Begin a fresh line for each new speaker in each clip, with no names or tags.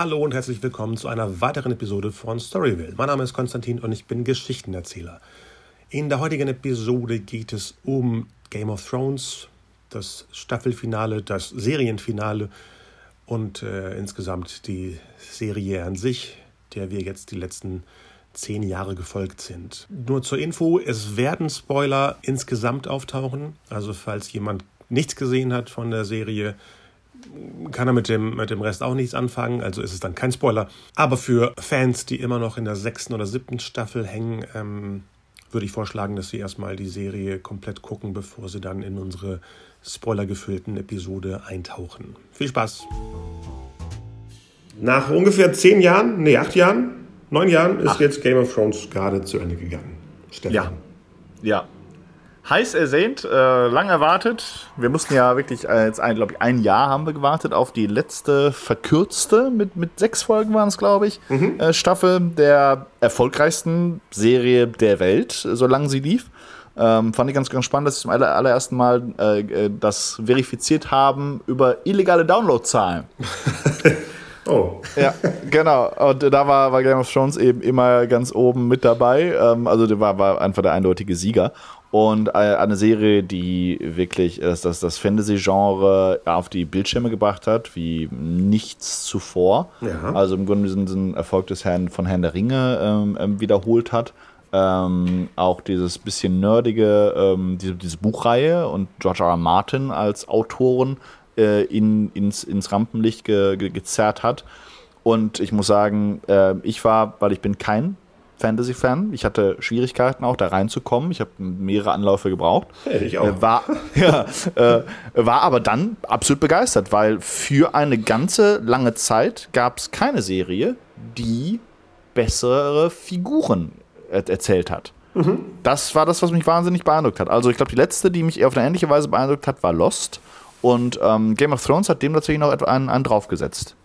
Hallo und herzlich willkommen zu einer weiteren Episode von Storyville. Mein Name ist Konstantin und ich bin Geschichtenerzähler. In der heutigen Episode geht es um Game of Thrones, das Staffelfinale, das Serienfinale und äh, insgesamt die Serie an sich, der wir jetzt die letzten zehn Jahre gefolgt sind. Nur zur Info, es werden Spoiler insgesamt auftauchen. Also falls jemand nichts gesehen hat von der Serie, kann er mit dem, mit dem Rest auch nichts anfangen, also ist es dann kein Spoiler. Aber für Fans, die immer noch in der sechsten oder siebten Staffel hängen, ähm, würde ich vorschlagen, dass sie erstmal die Serie komplett gucken, bevor sie dann in unsere spoilergefüllten Episode eintauchen. Viel Spaß! Nach ungefähr zehn Jahren, nee, acht Jahren, neun Jahren ist Ach. jetzt Game of Thrones gerade zu Ende gegangen.
Stefan. Ja. Ja, heiß ersehnt, äh, lang erwartet. Wir mussten ja wirklich äh, jetzt ein, glaube ich, ein Jahr haben wir gewartet auf die letzte verkürzte, mit, mit sechs Folgen waren es, glaube ich, mhm. äh, Staffel der erfolgreichsten Serie der Welt, solange sie lief. Ähm, fand ich ganz, ganz spannend, dass sie zum aller, allerersten Mal äh, äh, das verifiziert haben über illegale Downloadzahlen.
Oh.
Ja, genau. Und da war, war Game of Thrones eben immer ganz oben mit dabei. Ähm, also der war, war einfach der eindeutige Sieger und äh, eine Serie, die wirklich das, das, das Fantasy-Genre auf die Bildschirme gebracht hat, wie nichts zuvor. Ja. Also im Grunde diesen, Erfolg des Herrn von Herrn der Ringe ähm, ähm, wiederholt hat. Ähm, auch dieses bisschen nerdige, ähm, diese, diese Buchreihe und George R. R. Martin als Autoren äh, in, ins, ins Rampenlicht ge, ge, gezerrt hat. Und ich muss sagen, äh, ich war, weil ich bin kein Fantasy-Fan. Ich hatte Schwierigkeiten auch da reinzukommen. Ich habe mehrere Anläufe gebraucht.
Hey, ich auch.
Äh, war, ja, äh, war aber dann absolut begeistert, weil für eine ganze lange Zeit gab es keine Serie, die bessere Figuren er erzählt hat. Mhm. Das war das, was mich wahnsinnig beeindruckt hat. Also ich glaube, die letzte, die mich auf eine ähnliche Weise beeindruckt hat, war Lost. Und ähm, Game of Thrones hat dem tatsächlich noch einen, einen draufgesetzt.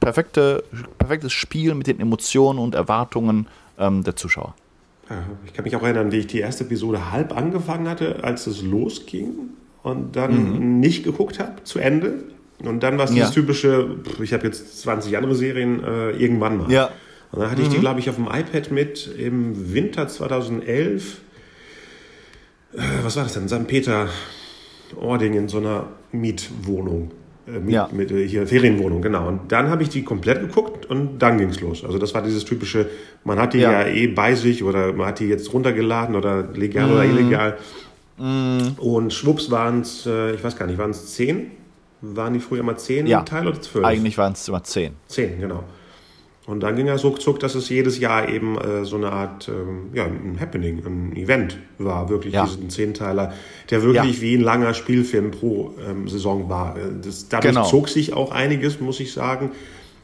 Perfekte, perfektes Spiel mit den Emotionen und Erwartungen ähm, der Zuschauer.
Ich kann mich auch erinnern, wie ich die erste Episode halb angefangen hatte, als es losging und dann mhm. nicht geguckt habe zu Ende. Und dann war es ja. das typische, ich habe jetzt 20 andere Serien, äh, irgendwann mal.
Ja.
Und dann hatte mhm. ich die, mhm. glaube ich, auf dem iPad mit im Winter 2011. Äh, was war das denn? St. Peter-Ording in so einer Mietwohnung. Äh, mit, ja. mit äh, hier Ferienwohnung, genau. Und dann habe ich die komplett geguckt und dann ging es los. Also das war dieses typische, man hat die ja. ja. eh bei sich oder man hat die jetzt runtergeladen oder legal mm. oder illegal. Mm. Und schwupps waren es, äh, ich weiß gar nicht, waren es zehn? Waren die früher immer zehn
ja.
Teile oder zwölf?
Eigentlich waren es immer zehn.
Zehn, genau. Und dann ging er ruckzuck, dass es jedes Jahr eben äh, so eine Art, ähm, ja, ein Happening, ein Event war, wirklich ja. diesen Zehnteiler, der wirklich ja. wie ein langer Spielfilm pro ähm, Saison war. Äh, das, dadurch genau. zog sich auch einiges, muss ich sagen.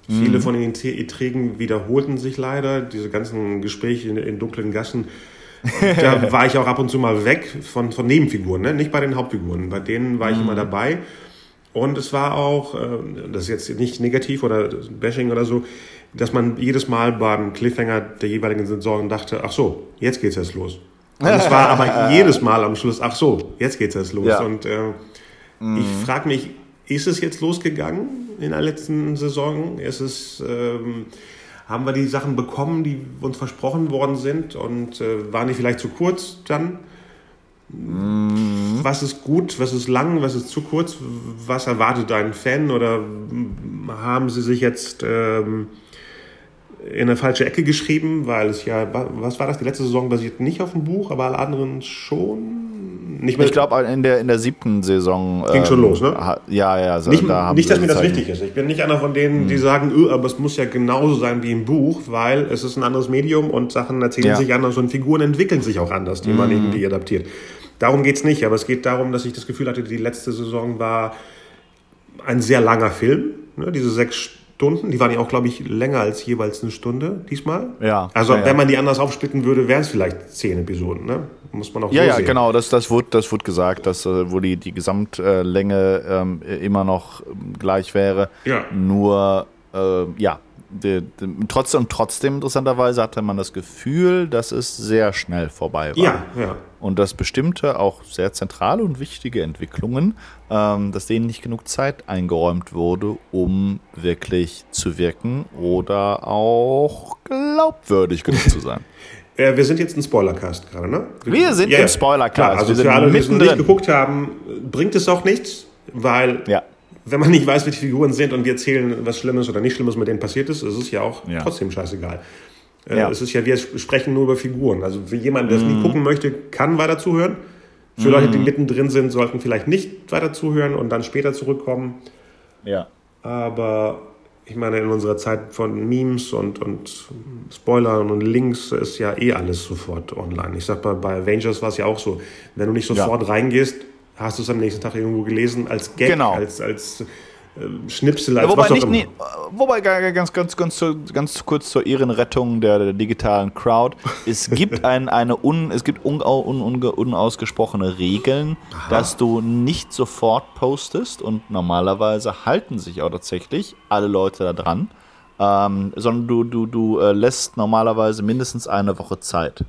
Mhm. Viele von den Erträgen wiederholten sich leider. Diese ganzen Gespräche in, in dunklen Gassen. da war ich auch ab und zu mal weg von, von Nebenfiguren, ne? nicht bei den Hauptfiguren. Bei denen war ich mhm. immer dabei. Und es war auch, äh, das ist jetzt nicht negativ oder Bashing oder so, dass man jedes Mal beim Cliffhanger der jeweiligen Saison dachte, ach so, jetzt geht's erst los. Und es war aber jedes Mal am Schluss, ach so, jetzt geht's erst los. Ja. Und äh, mhm. ich frage mich, ist es jetzt losgegangen in der letzten Saison? Ist es, ähm, haben wir die Sachen bekommen, die uns versprochen worden sind und äh, waren die vielleicht zu kurz dann? Mhm. Was ist gut, was ist lang, was ist zu kurz? Was erwartet ein Fan oder haben sie sich jetzt ähm, in eine falsche Ecke geschrieben, weil es ja, was war das, die letzte Saison basiert nicht auf dem Buch, aber alle anderen schon?
Nicht mehr ich glaube, in der, in der siebten Saison.
Ging ähm, schon los, ne?
Ja, ja. Also
nicht, da nicht dass mir das wichtig ist. Ich bin nicht einer von denen, hm. die sagen, öh, aber es muss ja genauso sein wie im Buch, weil es ist ein anderes Medium und Sachen erzählen ja. sich anders und Figuren entwickeln sich auch anders, die hm. man irgendwie adaptiert. Darum geht es nicht, aber es geht darum, dass ich das Gefühl hatte, die letzte Saison war ein sehr langer Film. Ne? Diese sechs Stunden. Die waren ja auch, glaube ich, länger als jeweils eine Stunde diesmal.
Ja.
Also,
ja,
wenn man die anders aufsplitten würde, wären es vielleicht zehn Episoden, ne? Muss man auch
Ja, so ja, sehen. genau. Das, das, wurde, das wurde gesagt, dass äh, wo die, die Gesamtlänge ähm, immer noch gleich wäre.
Ja.
Nur, äh, ja, die, die, trotzdem, trotzdem interessanterweise hatte man das Gefühl, dass es sehr schnell vorbei war.
Ja, ja.
Und dass bestimmte, auch sehr zentrale und wichtige Entwicklungen, ähm, dass denen nicht genug Zeit eingeräumt wurde, um wirklich zu wirken oder auch glaubwürdig genug zu sein.
Äh, wir sind jetzt ein Spoilercast gerade, ne?
Wir sind ja, im Spoilercast.
also für alle, die es nicht geguckt haben, bringt es auch nichts, weil
ja.
Wenn man nicht weiß, wie die Figuren sind und wir erzählen, was Schlimmes oder nicht Schlimmes mit denen passiert ist, ist es ja auch ja. trotzdem scheißegal. Äh, ja. Es ist ja, wir sprechen nur über Figuren. Also für jemanden, der es mhm. nie gucken möchte, kann weiter zuhören. Für mhm. Leute, die mittendrin sind, sollten vielleicht nicht weiter zuhören und dann später zurückkommen.
Ja.
Aber ich meine, in unserer Zeit von Memes und, und Spoilern und Links ist ja eh alles sofort online. Ich sag mal, bei Avengers war es ja auch so. Wenn du nicht sofort ja. reingehst, hast du es am nächsten Tag irgendwo gelesen als Gag,
genau.
als, als äh, Schnipsel als
wobei was auch nicht, immer. Nee, wobei ganz, ganz, ganz, ganz kurz zur Ehrenrettung der, der digitalen Crowd. Es gibt ein, eine un, es gibt un, un, un, unausgesprochene Regeln, Aha. dass du nicht sofort postest und normalerweise halten sich auch tatsächlich alle Leute da dran, ähm, sondern du, du, du äh, lässt normalerweise mindestens eine Woche Zeit.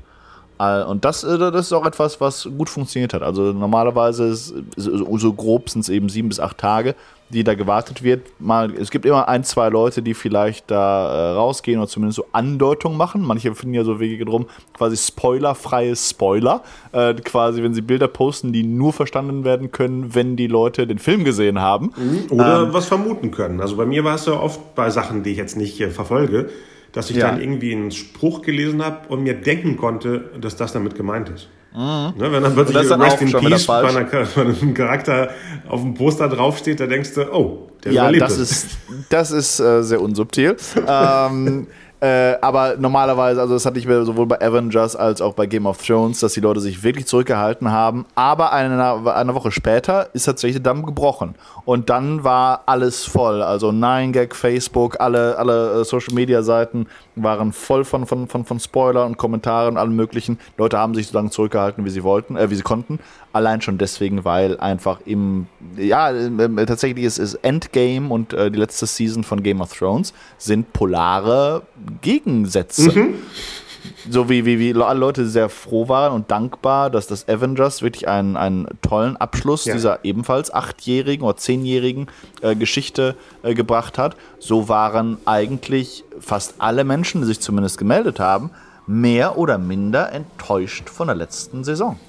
Äh, und das, äh, das ist auch etwas, was gut funktioniert hat. Also normalerweise ist, so grob sind es eben sieben bis acht Tage, die da gewartet wird. Mal, es gibt immer ein, zwei Leute, die vielleicht da äh, rausgehen oder zumindest so Andeutungen machen. Manche finden ja so Wege drum, quasi spoilerfreie Spoiler. Äh, quasi, wenn sie Bilder posten, die nur verstanden werden können, wenn die Leute den Film gesehen haben.
Mhm. Oder ähm, was vermuten können. Also bei mir war es ja oft bei Sachen, die ich jetzt nicht äh, verfolge, dass ich ja. dann irgendwie einen Spruch gelesen habe und mir denken konnte, dass das damit gemeint ist. Mhm. Ne, wenn dann plötzlich dann Rest in Peace bei, einer, bei, einem Charakter auf dem Poster draufsteht, da denkst du, oh,
der ja, überlebt das. Ist, das ist äh, sehr unsubtil. ähm, äh, aber normalerweise, also das hatte ich sowohl bei Avengers als auch bei Game of Thrones, dass die Leute sich wirklich zurückgehalten haben. Aber eine, eine Woche später ist tatsächlich der Damm gebrochen. Und dann war alles voll. Also 9gag, Facebook, alle, alle äh, Social Media Seiten waren voll von, von, von, von Spoilern und Kommentaren und allem möglichen. Leute haben sich so lange zurückgehalten, wie sie wollten, äh, wie sie konnten. Allein schon deswegen, weil einfach im, ja, tatsächlich ist, ist Endgame und äh, die letzte Season von Game of Thrones sind polare Gegensätze. Mhm. So wie, wie, wie alle Leute sehr froh waren und dankbar, dass das Avengers wirklich einen, einen tollen Abschluss ja. dieser ebenfalls achtjährigen oder zehnjährigen äh, Geschichte äh, gebracht hat. So waren eigentlich fast alle Menschen, die sich zumindest gemeldet haben, mehr oder minder enttäuscht von der letzten Saison.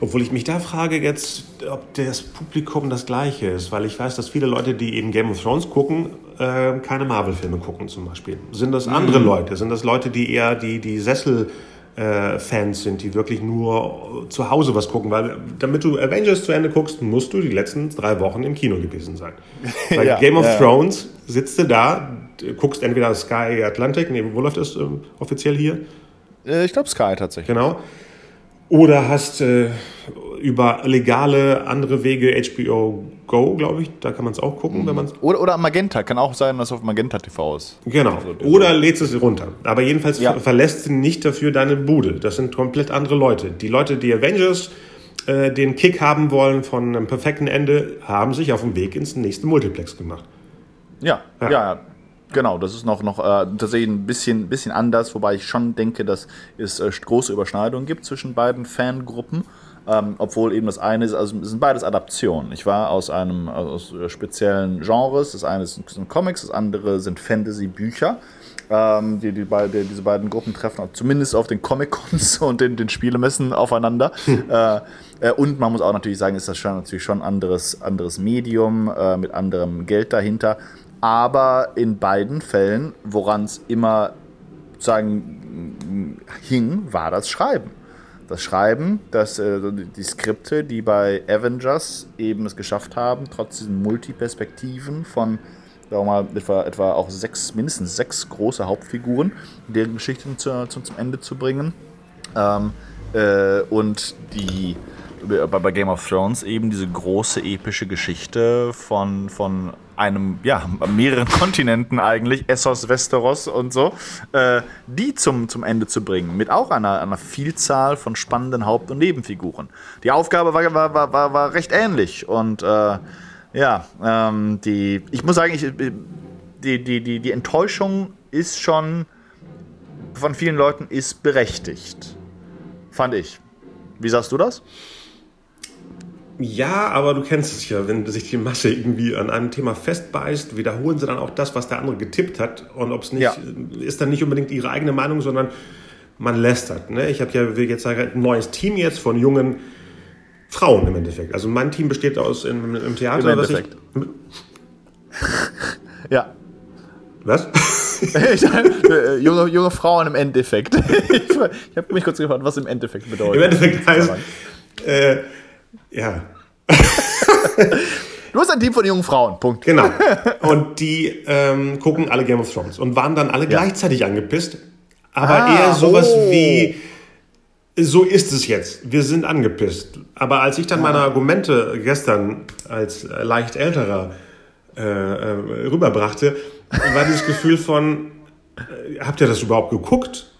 Obwohl ich mich da frage jetzt, ob das Publikum das gleiche ist, weil ich weiß, dass viele Leute, die eben Game of Thrones gucken, äh, keine Marvel-Filme gucken zum Beispiel. Sind das andere mhm. Leute? Sind das Leute, die eher die, die Sessel... Äh, Fans sind, die wirklich nur zu Hause was gucken, weil damit du Avengers zu Ende guckst, musst du die letzten drei Wochen im Kino gewesen sein. Bei ja, Game of ja. Thrones sitzt du da, guckst entweder Sky Atlantic, nee, wo läuft das äh, offiziell hier?
Äh, ich glaube Sky tatsächlich.
Genau. Oder hast äh, über legale andere Wege HBO Go, glaube ich, da kann man es auch gucken, mhm. wenn man
oder, oder Magenta, kann auch sein, dass auf Magenta TV ist.
Genau. Also, oder lädst es runter. Aber jedenfalls ja. verlässt du nicht dafür deine Bude. Das sind komplett andere Leute. Die Leute, die Avengers äh, den Kick haben wollen von einem perfekten Ende, haben sich auf dem Weg ins nächste Multiplex gemacht.
Ja, ja, ja. Genau, das ist noch, noch äh, tatsächlich ein bisschen, bisschen anders, wobei ich schon denke, dass es äh, große Überschneidungen gibt zwischen beiden Fangruppen. Ähm, obwohl eben das eine ist, also es sind beides Adaptionen. Ich war aus einem aus speziellen Genres. Das eine sind Comics, das andere sind Fantasy-Bücher. Ähm, die, die beide, diese beiden Gruppen treffen zumindest auf den Comic-Cons und den, den Spielemessen aufeinander. äh, äh, und man muss auch natürlich sagen, ist das schon natürlich schon ein anderes, anderes Medium äh, mit anderem Geld dahinter. Aber in beiden Fällen, woran es immer sagen hing, war das Schreiben. Das Schreiben, dass äh, die Skripte, die bei Avengers eben es geschafft haben, trotz diesen Multiperspektiven von sagen mal, etwa, etwa auch sechs, mindestens sechs große Hauptfiguren, deren Geschichten zu, zu, zum Ende zu bringen. Ähm, äh, und die bei Game of Thrones eben diese große epische Geschichte von, von einem, ja, mehreren Kontinenten eigentlich, Essos, Westeros und so, äh, die zum, zum Ende zu bringen, mit auch einer, einer Vielzahl von spannenden Haupt- und Nebenfiguren. Die Aufgabe war, war, war, war recht ähnlich und äh, ja, ähm, die, ich muss sagen, ich, die, die, die, die Enttäuschung ist schon von vielen Leuten ist berechtigt. Fand ich. Wie sagst du das?
Ja, aber du kennst es ja, wenn sich die Masse irgendwie an einem Thema festbeißt, wiederholen sie dann auch das, was der andere getippt hat. Und ob es nicht, ja. ist dann nicht unbedingt ihre eigene Meinung, sondern man lästert. Ne? Ich habe ja will jetzt sagen, ein neues Team jetzt von jungen Frauen im Endeffekt. Also mein Team besteht aus im, im Theater.
Im Endeffekt. ja.
Was?
Äh, junge, junge Frauen im Endeffekt. ich, ich habe mich kurz gefragt, was im Endeffekt bedeutet.
Im Endeffekt heißt, äh, ja.
Du hast ein Team von jungen Frauen, Punkt.
Genau. Und die ähm, gucken alle Game of Thrones und waren dann alle ja. gleichzeitig angepisst. Aber ah, eher sowas oh. wie, so ist es jetzt. Wir sind angepisst. Aber als ich dann meine Argumente gestern als leicht älterer äh, äh, rüberbrachte, war dieses Gefühl von, äh, habt ihr das überhaupt geguckt?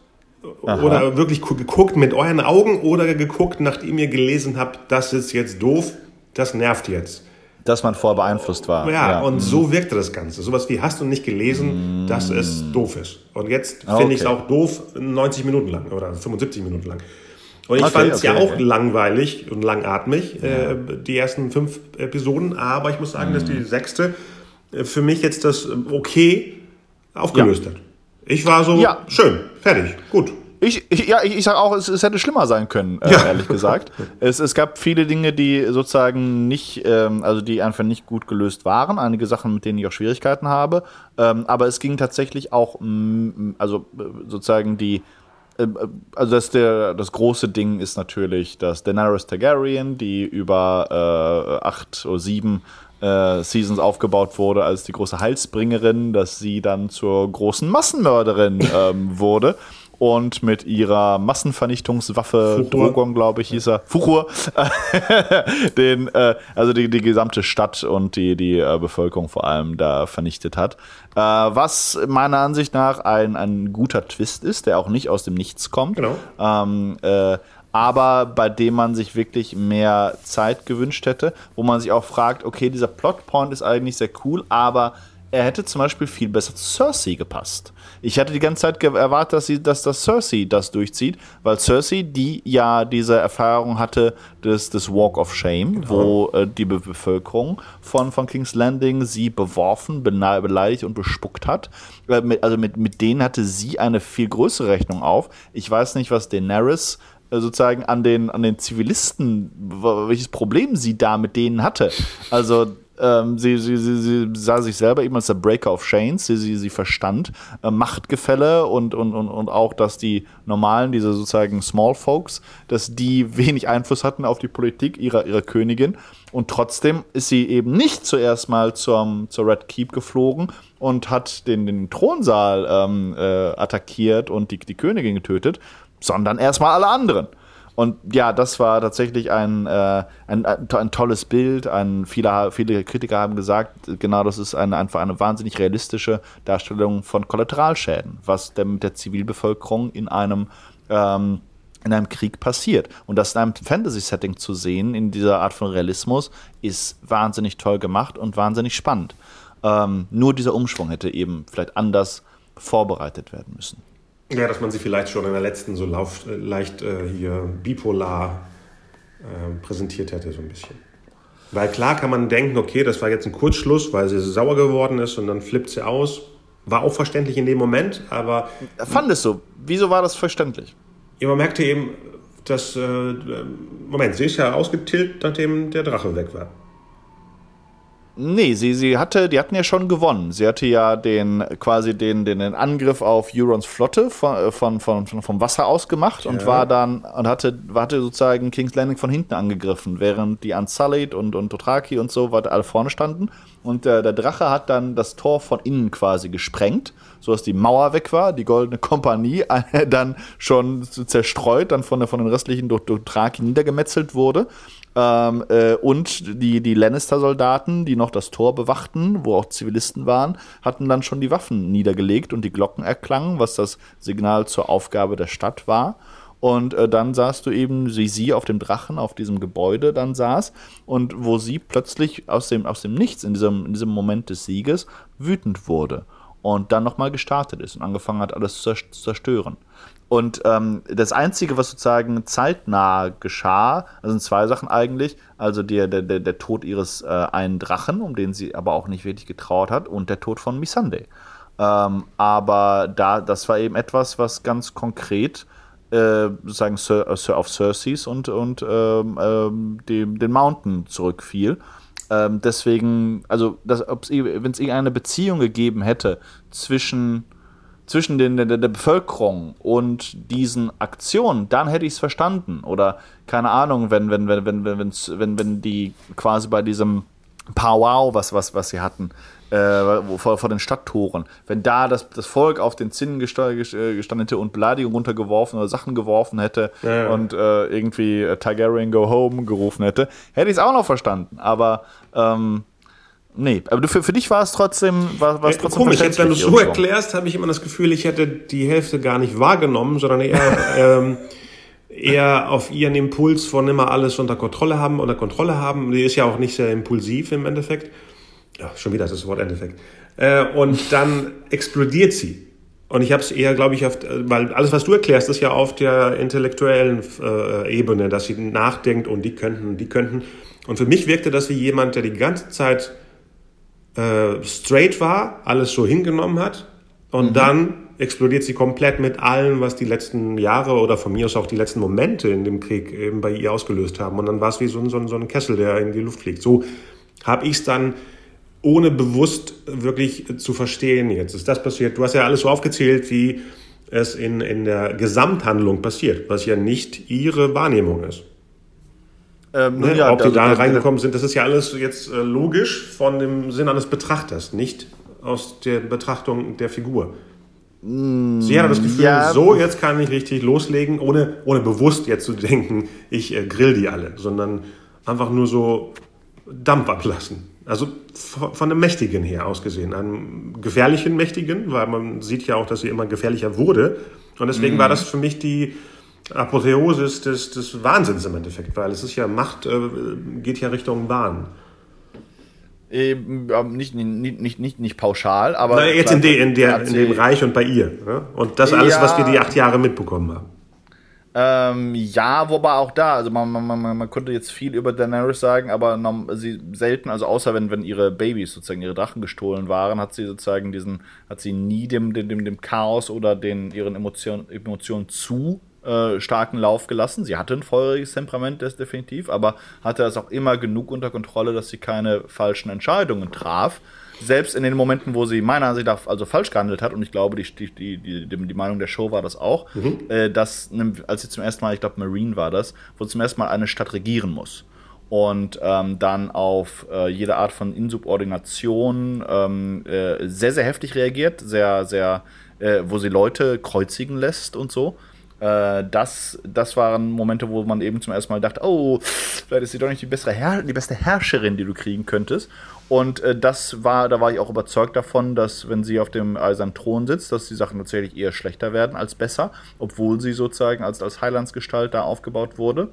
Aha. Oder wirklich geguckt mit euren Augen oder geguckt, nachdem ihr gelesen habt, das ist jetzt doof, das nervt jetzt.
Dass man vorher beeinflusst war.
Ja, ja. und mhm. so wirkte das Ganze. Sowas wie, hast du nicht gelesen, mhm. dass es doof ist. Und jetzt finde okay. ich es auch doof, 90 Minuten lang oder 75 Minuten lang. Und ich okay, fand es okay, ja auch langweilig und langatmig, ja. äh, die ersten fünf Episoden. Aber ich muss sagen, mhm. dass die sechste äh, für mich jetzt das okay aufgelöst ja. hat. Ich war so, schön, fertig, gut.
Ich, ich, ja, ich, ich sage auch, es, es, hätte schlimmer sein können, äh, ja. ehrlich gesagt. es, es gab viele Dinge, die sozusagen nicht, ähm, also die einfach nicht gut gelöst waren. Einige Sachen, mit denen ich auch Schwierigkeiten habe. Ähm, aber es ging tatsächlich auch, also äh, sozusagen die, äh, also das, der, das große Ding ist natürlich, dass Daenerys Targaryen, die über äh, acht oder sieben äh, Seasons aufgebaut wurde als die große Heilsbringerin, dass sie dann zur großen Massenmörderin ähm, wurde und mit ihrer Massenvernichtungswaffe. Drogon, glaube ich, hieß er, Fuchur, den, äh, also die, die gesamte Stadt und die, die äh, Bevölkerung vor allem da vernichtet hat. Äh, was meiner Ansicht nach ein, ein guter Twist ist, der auch nicht aus dem Nichts kommt.
Genau.
Ähm, äh, aber bei dem man sich wirklich mehr Zeit gewünscht hätte, wo man sich auch fragt, okay, dieser Plotpoint ist eigentlich sehr cool, aber er hätte zum Beispiel viel besser zu Cersei gepasst. Ich hatte die ganze Zeit erwartet, dass, sie, dass das Cersei das durchzieht, weil Cersei, die ja diese Erfahrung hatte des, des Walk of Shame, genau. wo äh, die Be Bevölkerung von, von King's Landing sie beworfen, beleidigt und bespuckt hat. Äh, also mit, mit denen hatte sie eine viel größere Rechnung auf. Ich weiß nicht, was Daenerys sozusagen an den, an den Zivilisten, welches Problem sie da mit denen hatte. Also ähm, sie, sie, sie, sie, sah sich selber eben als der Breaker of Chains. Sie, sie, sie verstand äh, Machtgefälle und, und, und, und auch, dass die normalen, diese sozusagen Small Folks, dass die wenig Einfluss hatten auf die Politik ihrer, ihrer Königin. Und trotzdem ist sie eben nicht zuerst mal zum, zur Red Keep geflogen und hat den, den Thronsaal ähm, äh, attackiert und die, die Königin getötet, sondern erstmal alle anderen. Und ja, das war tatsächlich ein, äh, ein, ein, tolles Bild. Ein, viele, viele Kritiker haben gesagt, genau das ist eine, einfach eine wahnsinnig realistische Darstellung von Kollateralschäden, was der, mit der Zivilbevölkerung in einem ähm, in einem Krieg passiert. Und das in einem Fantasy-Setting zu sehen, in dieser Art von Realismus, ist wahnsinnig toll gemacht und wahnsinnig spannend. Ähm, nur dieser Umschwung hätte eben vielleicht anders vorbereitet werden müssen.
Ja, dass man sie vielleicht schon in der letzten so lauf, äh, leicht äh, hier bipolar äh, präsentiert hätte, so ein bisschen. Weil klar kann man denken, okay, das war jetzt ein Kurzschluss, weil sie sauer geworden ist und dann flippt sie aus. War auch verständlich in dem Moment, aber.
Fandest du? Wieso war das verständlich?
Ja, man merkte eben, dass. Äh, Moment, sie ist ja ausgetilgt, nachdem der Drache weg war.
Nee, sie, sie hatte, die hatten ja schon gewonnen. Sie hatte ja den quasi den, den, den Angriff auf Eurons Flotte von, äh, von, von, vom Wasser aus gemacht ja. und war dann und hatte, hatte sozusagen King's Landing von hinten angegriffen, während die Unsullied und, und Dothraki und so weiter alle vorne standen. Und der, der Drache hat dann das Tor von innen quasi gesprengt, sodass die Mauer weg war, die Goldene Kompanie dann schon zerstreut, dann von, von den restlichen Dothraki niedergemetzelt wurde. Ähm, äh, und die, die Lannister-Soldaten, die noch das Tor bewachten, wo auch Zivilisten waren, hatten dann schon die Waffen niedergelegt und die Glocken erklangen, was das Signal zur Aufgabe der Stadt war. Und äh, dann sahst du eben, wie sie auf dem Drachen, auf diesem Gebäude dann saß und wo sie plötzlich aus dem, aus dem Nichts, in diesem, in diesem Moment des Sieges, wütend wurde und dann nochmal gestartet ist und angefangen hat, alles zu zerstören. Und ähm, das Einzige, was sozusagen zeitnah geschah, also sind zwei Sachen eigentlich. Also der, der, der, Tod ihres äh, einen Drachen, um den sie aber auch nicht wirklich getraut hat, und der Tod von Missandei. Ähm, aber da, das war eben etwas, was ganz konkret äh, sozusagen Sir, äh, Sir auf Cersei's und, und ähm, ähm, dem, den Mountain zurückfiel. Ähm, deswegen, also wenn es irgendeine Beziehung gegeben hätte zwischen zwischen den, der, der Bevölkerung und diesen Aktionen, dann hätte ich es verstanden. Oder keine Ahnung, wenn, wenn, wenn, wenn, wenn, wenn, wenn die quasi bei diesem Powwow, was, was, was sie hatten, äh, vor, vor den Stadttoren, wenn da das, das Volk auf den Zinnen äh, gestanden hätte und Beleidigung runtergeworfen oder Sachen geworfen hätte ja, und äh, irgendwie Targaryen go home gerufen hätte, hätte ich es auch noch verstanden. Aber ähm, Nee, aber für, für dich war es trotzdem, war, war es trotzdem
Komisch, jetzt, wenn du es so erklärst, habe ich immer das Gefühl, ich hätte die Hälfte gar nicht wahrgenommen, sondern eher, ähm, eher auf ihren Impuls von immer alles unter Kontrolle haben, unter Kontrolle haben. Die ist ja auch nicht sehr impulsiv im Endeffekt. Ja, schon wieder das Wort Endeffekt. Äh, und dann explodiert sie. Und ich habe es eher, glaube ich, auf, weil alles, was du erklärst, ist ja auf der intellektuellen äh, Ebene, dass sie nachdenkt und die könnten, und die könnten. Und für mich wirkte das wie jemand, der die ganze Zeit äh, straight war, alles so hingenommen hat und mhm. dann explodiert sie komplett mit allem, was die letzten Jahre oder von mir aus auch die letzten Momente in dem Krieg eben bei ihr ausgelöst haben. Und dann war es wie so ein, so, ein, so ein Kessel, der in die Luft fliegt. So habe ich es dann ohne bewusst wirklich zu verstehen, jetzt ist das passiert. Du hast ja alles so aufgezählt, wie es in, in der Gesamthandlung passiert, was ja nicht ihre Wahrnehmung ist. Ähm, ne? ja, Ob die also, da reingekommen sind, das ist ja alles jetzt äh, logisch von dem Sinn eines Betrachters, nicht aus der Betrachtung der Figur. Mm, Sie hat das Gefühl, ja. so jetzt kann ich richtig loslegen, ohne, ohne bewusst jetzt zu denken, ich äh, grill die alle, sondern einfach nur so Dampf ablassen. Also von einem Mächtigen her ausgesehen, einem gefährlichen Mächtigen, weil man sieht ja auch, dass sie immer gefährlicher wurde. Und deswegen mm. war das für mich die, Apotheosis des, des Wahnsinns im Endeffekt, weil es ist ja Macht, äh, geht ja Richtung Wahn.
Eben, nicht, nicht, nicht, nicht, nicht pauschal, aber.
Na, jetzt in, de, in, der, in dem Reich und bei ihr. Ne? Und das alles, ja, was wir die acht Jahre mitbekommen haben.
Ähm, ja, wobei auch da, also man, man, man, man konnte jetzt viel über Daenerys sagen, aber sie selten, also außer wenn, wenn ihre Babys sozusagen ihre Drachen gestohlen waren, hat sie sozusagen diesen, hat sie nie dem, dem, dem, dem Chaos oder den ihren Emotionen, Emotionen zu äh, starken Lauf gelassen. Sie hatte ein feuriges Temperament, das definitiv, aber hatte es auch immer genug unter Kontrolle, dass sie keine falschen Entscheidungen traf. Selbst in den Momenten, wo sie meiner Ansicht nach also falsch gehandelt hat, und ich glaube, die, die, die, die Meinung der Show war das auch, mhm. äh, dass, als sie zum ersten Mal, ich glaube, Marine war das, wo zum ersten Mal eine Stadt regieren muss und ähm, dann auf äh, jede Art von Insubordination ähm, äh, sehr, sehr heftig reagiert, sehr, sehr, äh, wo sie Leute kreuzigen lässt und so. Äh, das, das waren Momente, wo man eben zum ersten Mal dachte, oh, vielleicht ist sie doch nicht die, bessere Herr die beste Herrscherin, die du kriegen könntest. Und äh, das war, da war ich auch überzeugt davon, dass wenn sie auf dem eisernen Thron sitzt, dass die Sachen tatsächlich eher schlechter werden als besser, obwohl sie sozusagen als, als Heilandsgestalt da aufgebaut wurde.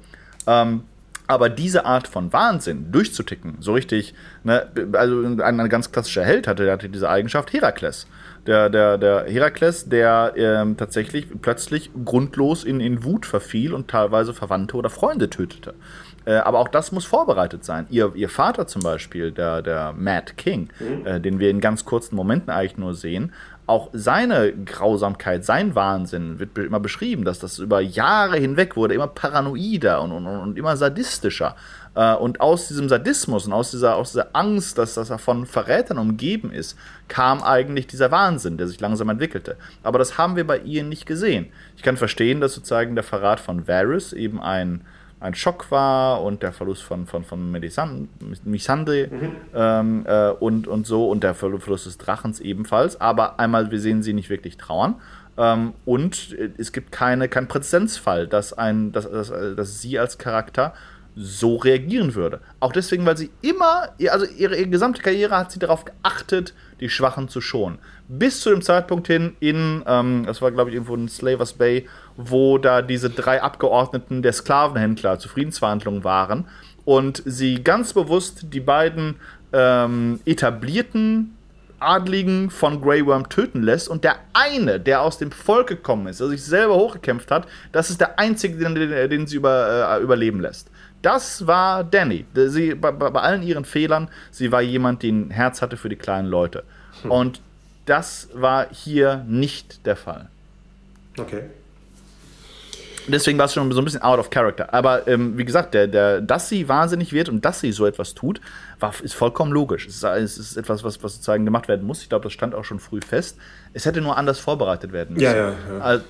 Ähm, aber diese Art von Wahnsinn durchzuticken, so richtig, ne, also ein, ein ganz klassischer Held hatte, hatte diese Eigenschaft, Herakles der, der, der Herakles, der ähm, tatsächlich plötzlich grundlos in, in Wut verfiel und teilweise Verwandte oder Freunde tötete. Äh, aber auch das muss vorbereitet sein. Ihr, ihr Vater zum Beispiel, der, der Mad King, mhm. äh, den wir in ganz kurzen Momenten eigentlich nur sehen, auch seine Grausamkeit, sein Wahnsinn wird immer beschrieben, dass das über Jahre hinweg wurde, immer paranoider und, und, und immer sadistischer. Äh, und aus diesem Sadismus und aus dieser, aus dieser Angst, dass, dass er von Verrätern umgeben ist, kam eigentlich dieser Wahnsinn, der sich langsam entwickelte. Aber das haben wir bei ihr nicht gesehen. Ich kann verstehen, dass sozusagen der Verrat von Varys eben ein, ein Schock war und der Verlust von, von, von Missandei mhm. ähm, äh, und, und so und der Verlust des Drachens ebenfalls. Aber einmal, wir sehen sie nicht wirklich trauern. Ähm, und es gibt keine, keinen Präzedenzfall, dass, ein, dass, dass, dass sie als Charakter so reagieren würde. Auch deswegen, weil sie immer, also ihre, ihre, gesamte Karriere hat sie darauf geachtet, die Schwachen zu schonen. Bis zu dem Zeitpunkt hin in, ähm, das war glaube ich irgendwo in Slavers Bay, wo da diese drei Abgeordneten der Sklavenhändler zu Friedensverhandlungen waren und sie ganz bewusst die beiden ähm, etablierten Adligen von Grey Worm töten lässt und der eine, der aus dem Volk gekommen ist, der sich selber hochgekämpft hat, das ist der einzige, den, den, den sie über, äh, überleben lässt. Das war Danny. Sie, bei, bei, allen ihren Fehlern, sie war jemand, der ein Herz hatte für die kleinen Leute. Hm. Und das war hier nicht der Fall.
Okay.
Deswegen war es schon so ein bisschen out of character. Aber ähm, wie gesagt, der, der, dass sie wahnsinnig wird und dass sie so etwas tut, war, ist vollkommen logisch. Es ist, es ist etwas, was, was sozusagen gemacht werden muss. Ich glaube, das stand auch schon früh fest. Es hätte nur anders vorbereitet werden müssen.
Ja, ja, ja.
Also,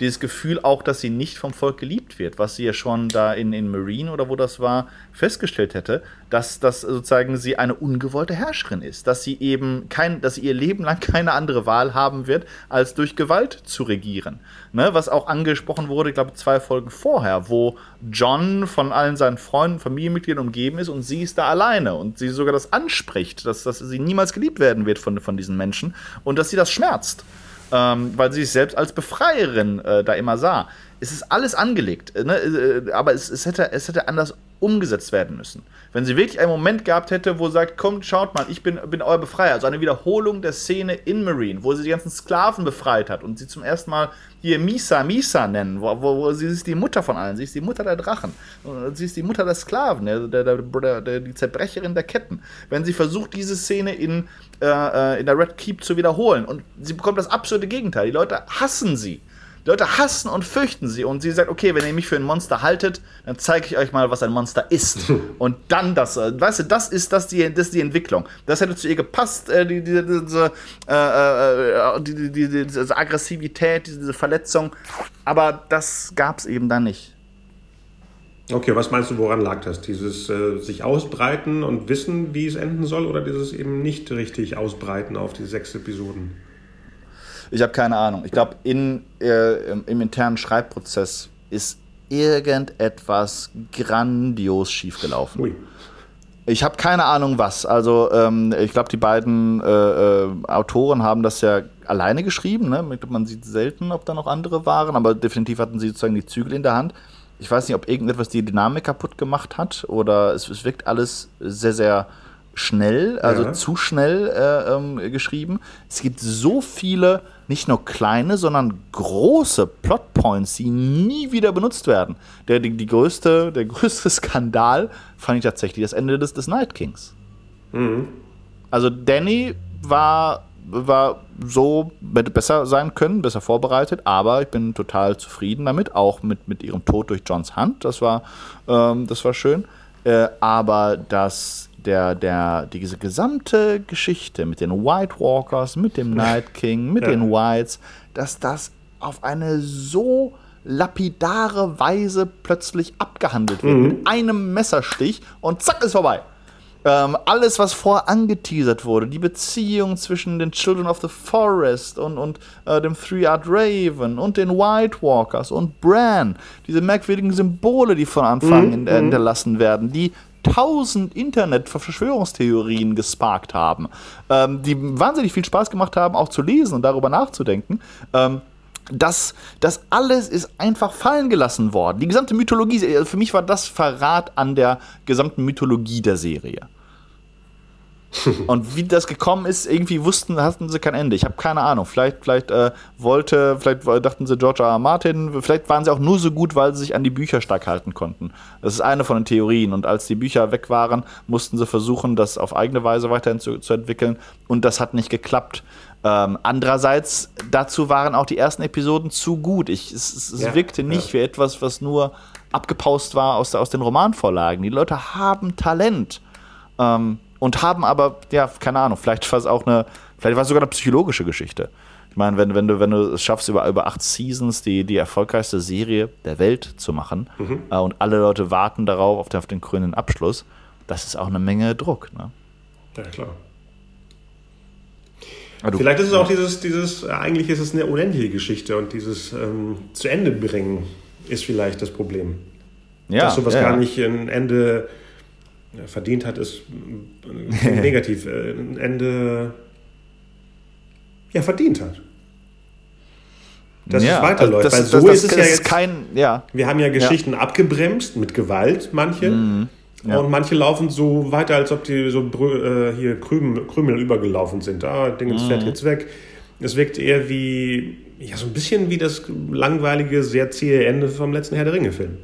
dieses Gefühl auch, dass sie nicht vom Volk geliebt wird, was sie ja schon da in, in Marine oder wo das war, festgestellt hätte, dass das sozusagen sie eine ungewollte Herrscherin ist, dass sie eben kein, dass sie ihr Leben lang keine andere Wahl haben wird, als durch Gewalt zu regieren. Ne, was auch angesprochen wurde, ich glaube, zwei Folgen vorher, wo John von allen seinen Freunden, Familienmitgliedern umgeben ist und sie ist da alleine und sie sogar das anspricht, dass, dass sie niemals geliebt werden wird von, von diesen Menschen und dass sie das schmerzt ähm, weil sie sich selbst als Befreierin äh, da immer sah. Es ist alles angelegt, äh, ne? Äh, aber es, es, hätte, es hätte anders umgesetzt werden müssen. Wenn sie wirklich einen Moment gehabt hätte, wo sie sagt, kommt, schaut mal, ich bin, bin euer Befreier. Also eine Wiederholung der Szene in Marine, wo sie die ganzen Sklaven befreit hat und sie zum ersten Mal hier Misa, Misa nennen, wo, wo, wo sie ist die Mutter von allen, sie ist die Mutter der Drachen, sie ist die Mutter der Sklaven, der, der, der, der die Zerbrecherin der Ketten. Wenn sie versucht, diese Szene in, äh, äh, in der Red Keep zu wiederholen und sie bekommt das absurde Gegenteil, die Leute hassen sie. Die Leute hassen und fürchten sie. Und sie sagt, okay, wenn ihr mich für ein Monster haltet, dann zeige ich euch mal, was ein Monster ist. und dann das, äh, weißt du, das ist, das die, das ist die Entwicklung. Das hätte zu ihr gepasst, äh, die, die, diese, äh, äh, die, die, diese Aggressivität, diese Verletzung. Aber das gab es eben dann nicht.
Okay, was meinst du, woran lag das? Dieses äh, sich ausbreiten und wissen, wie es enden soll, oder dieses eben nicht richtig ausbreiten auf die sechs Episoden?
Ich habe keine Ahnung. Ich glaube, äh, im, im internen Schreibprozess ist irgendetwas grandios schiefgelaufen. Ui. Ich habe keine Ahnung was. Also ähm, ich glaube, die beiden äh, äh, Autoren haben das ja alleine geschrieben. Ne? Man sieht selten, ob da noch andere waren, aber definitiv hatten sie sozusagen die Zügel in der Hand. Ich weiß nicht, ob irgendetwas die Dynamik kaputt gemacht hat oder es, es wirkt alles sehr, sehr schnell, also ja. zu schnell äh, ähm, geschrieben. Es gibt so viele, nicht nur kleine, sondern große Plotpoints, die nie wieder benutzt werden. Der, die, die größte, der größte Skandal fand ich tatsächlich das Ende des, des Night Kings. Mhm. Also Danny war, war so, hätte besser sein können, besser vorbereitet, aber ich bin total zufrieden damit, auch mit, mit ihrem Tod durch Johns Hand. Das war, ähm, das war schön. Äh, aber das der, der, diese gesamte Geschichte mit den White Walkers, mit dem Night King, mit ja. den Whites, dass das auf eine so lapidare Weise plötzlich abgehandelt wird. Mhm. Mit einem Messerstich und zack ist vorbei. Ähm, alles, was vorher angeteasert wurde, die Beziehung zwischen den Children of the Forest und, und äh, dem Three-Eyed Raven und den White Walkers und Bran, diese merkwürdigen Symbole, die von Anfang mhm. mhm. hinterlassen werden, die tausend Internet-Verschwörungstheorien gesparkt haben, ähm, die wahnsinnig viel Spaß gemacht haben, auch zu lesen und darüber nachzudenken. Ähm, das, das alles ist einfach fallen gelassen worden. Die gesamte Mythologie, äh, für mich war das Verrat an der gesamten Mythologie der Serie. und wie das gekommen ist, irgendwie wussten, hatten sie kein Ende. Ich habe keine Ahnung. Vielleicht, vielleicht äh, wollte, vielleicht dachten sie George R. R. Martin, vielleicht waren sie auch nur so gut, weil sie sich an die Bücher stark halten konnten. Das ist eine von den Theorien. Und als die Bücher weg waren, mussten sie versuchen, das auf eigene Weise weiterhin zu, zu entwickeln. Und das hat nicht geklappt. Ähm, andererseits, dazu waren auch die ersten Episoden zu gut. Ich, es, es ja, wirkte nicht ja. wie etwas, was nur abgepaust war aus, aus den Romanvorlagen. Die Leute haben Talent. Ähm, und haben aber, ja, keine Ahnung, vielleicht war es auch eine, vielleicht war es sogar eine psychologische Geschichte. Ich meine, wenn, wenn, du, wenn du es schaffst, über, über acht Seasons die, die erfolgreichste Serie der Welt zu machen mhm. äh, und alle Leute warten darauf, auf den, auf den grünen Abschluss, das ist auch eine Menge Druck. Ne?
Ja, klar. Du, Vielleicht ist es auch dieses, dieses, eigentlich ist es eine unendliche Geschichte und dieses ähm, zu Ende bringen ist vielleicht das Problem. Ja, Dass sowas ja, gar nicht ein Ende verdient hat, ist äh, negativ. Äh, ein Ende ja, verdient hat. Dass ja, es weiterläuft. Das, Weil so das, ist es ja jetzt. Kein, ja. Wir haben ja Geschichten ja. abgebremst, mit Gewalt, manche. Mhm. Ja. Und manche laufen so weiter, als ob die so äh, hier Krümel, Krümel übergelaufen sind. Ah, Ding mhm. fährt jetzt weg. Es wirkt eher wie, ja, so ein bisschen wie das langweilige, sehr zähe Ende vom letzten Herr der Ringe-Film.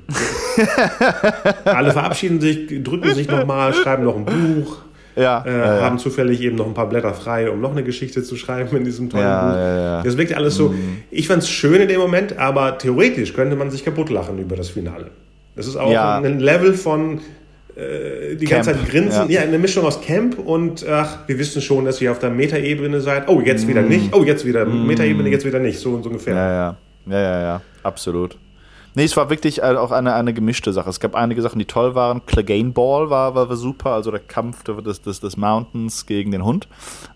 Alle verabschieden sich, drücken sich nochmal, schreiben noch ein Buch. Ja, äh, ja, haben zufällig eben noch ein paar Blätter frei, um noch eine Geschichte zu schreiben in diesem tollen ja, Buch. Ja, das wirkt alles so. Mhm. Ich fand es schön in dem Moment, aber theoretisch könnte man sich kaputt lachen über das Finale. Das ist auch ein Level von äh, die Camp, ganze Zeit grinsen. Ja. eine Mischung aus Camp und ach, wir wissen schon, dass ihr auf der Metaebene seid. Oh, jetzt wieder mm. nicht. Oh, jetzt wieder mm. Metaebene, jetzt wieder nicht. So, so ungefähr.
Ja, ja. Ja, ja, ja. Absolut. Nee, es war wirklich äh, auch eine, eine gemischte Sache. Es gab einige Sachen, die toll waren. Clegane Ball war, war, war super, also der Kampf des, des, des Mountains gegen den Hund.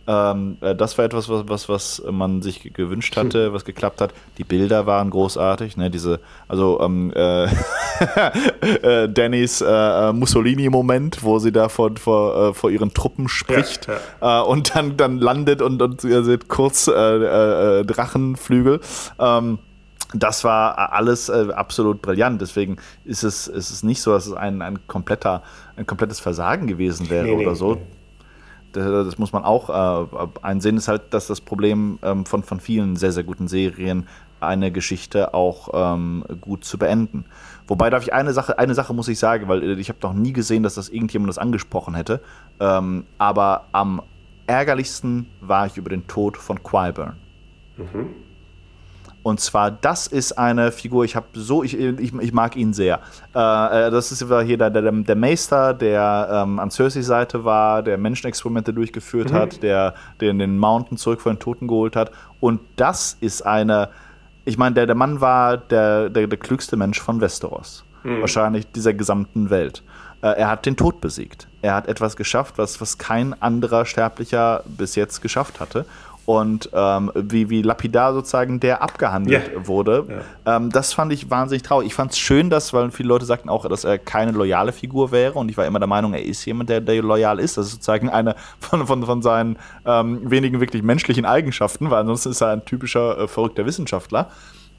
Ähm, äh, das war etwas, was, was, was man sich gewünscht hatte, hm. was geklappt hat. Die Bilder waren großartig, ne? Diese, also ähm, äh, äh, Dannys äh, Mussolini-Moment, wo sie da vor, vor, vor ihren Truppen spricht ja, ja. und dann, dann landet und, und ihr seht kurz Drachenflügel. Ähm, das war alles äh, absolut brillant. Deswegen ist es, ist es nicht so, dass es ein, ein, kompletter, ein komplettes Versagen gewesen wäre nee, oder nee, so. Nee. Das, das, muss man auch äh, einsehen, ist halt, dass das Problem ähm, von, von vielen sehr, sehr guten Serien eine Geschichte auch ähm, gut zu beenden. Wobei darf ich eine Sache, eine Sache muss ich sagen, weil äh, ich habe noch nie gesehen, dass das irgendjemand das angesprochen hätte. Ähm, aber am ärgerlichsten war ich über den Tod von Quiburn. Mhm. Und zwar, das ist eine Figur, ich habe so, ich, ich, ich, mag ihn sehr. Äh, äh das ist hier der, der, der Meister, der ähm, an Cerseys Seite war, der Menschenexperimente durchgeführt mhm. hat, der, der den Mountain zurück von den Toten geholt hat. Und das ist eine, ich meine, der, der Mann war der, der, der klügste Mensch von Westeros. Mhm. Wahrscheinlich dieser gesamten Welt. Äh, er hat den Tod besiegt. Er hat etwas geschafft, was, was kein anderer Sterblicher bis jetzt geschafft hatte und ähm, wie, wie lapidar sozusagen der abgehandelt yeah. wurde. Yeah. Ähm, das fand ich wahnsinnig traurig. Ich fand es schön, dass, weil viele Leute sagten auch, dass er keine loyale Figur wäre und ich war immer der Meinung, er ist jemand, der, der loyal ist. Das ist sozusagen eine von, von, von seinen ähm, wenigen wirklich menschlichen Eigenschaften, weil ansonsten ist er ein typischer äh, verrückter Wissenschaftler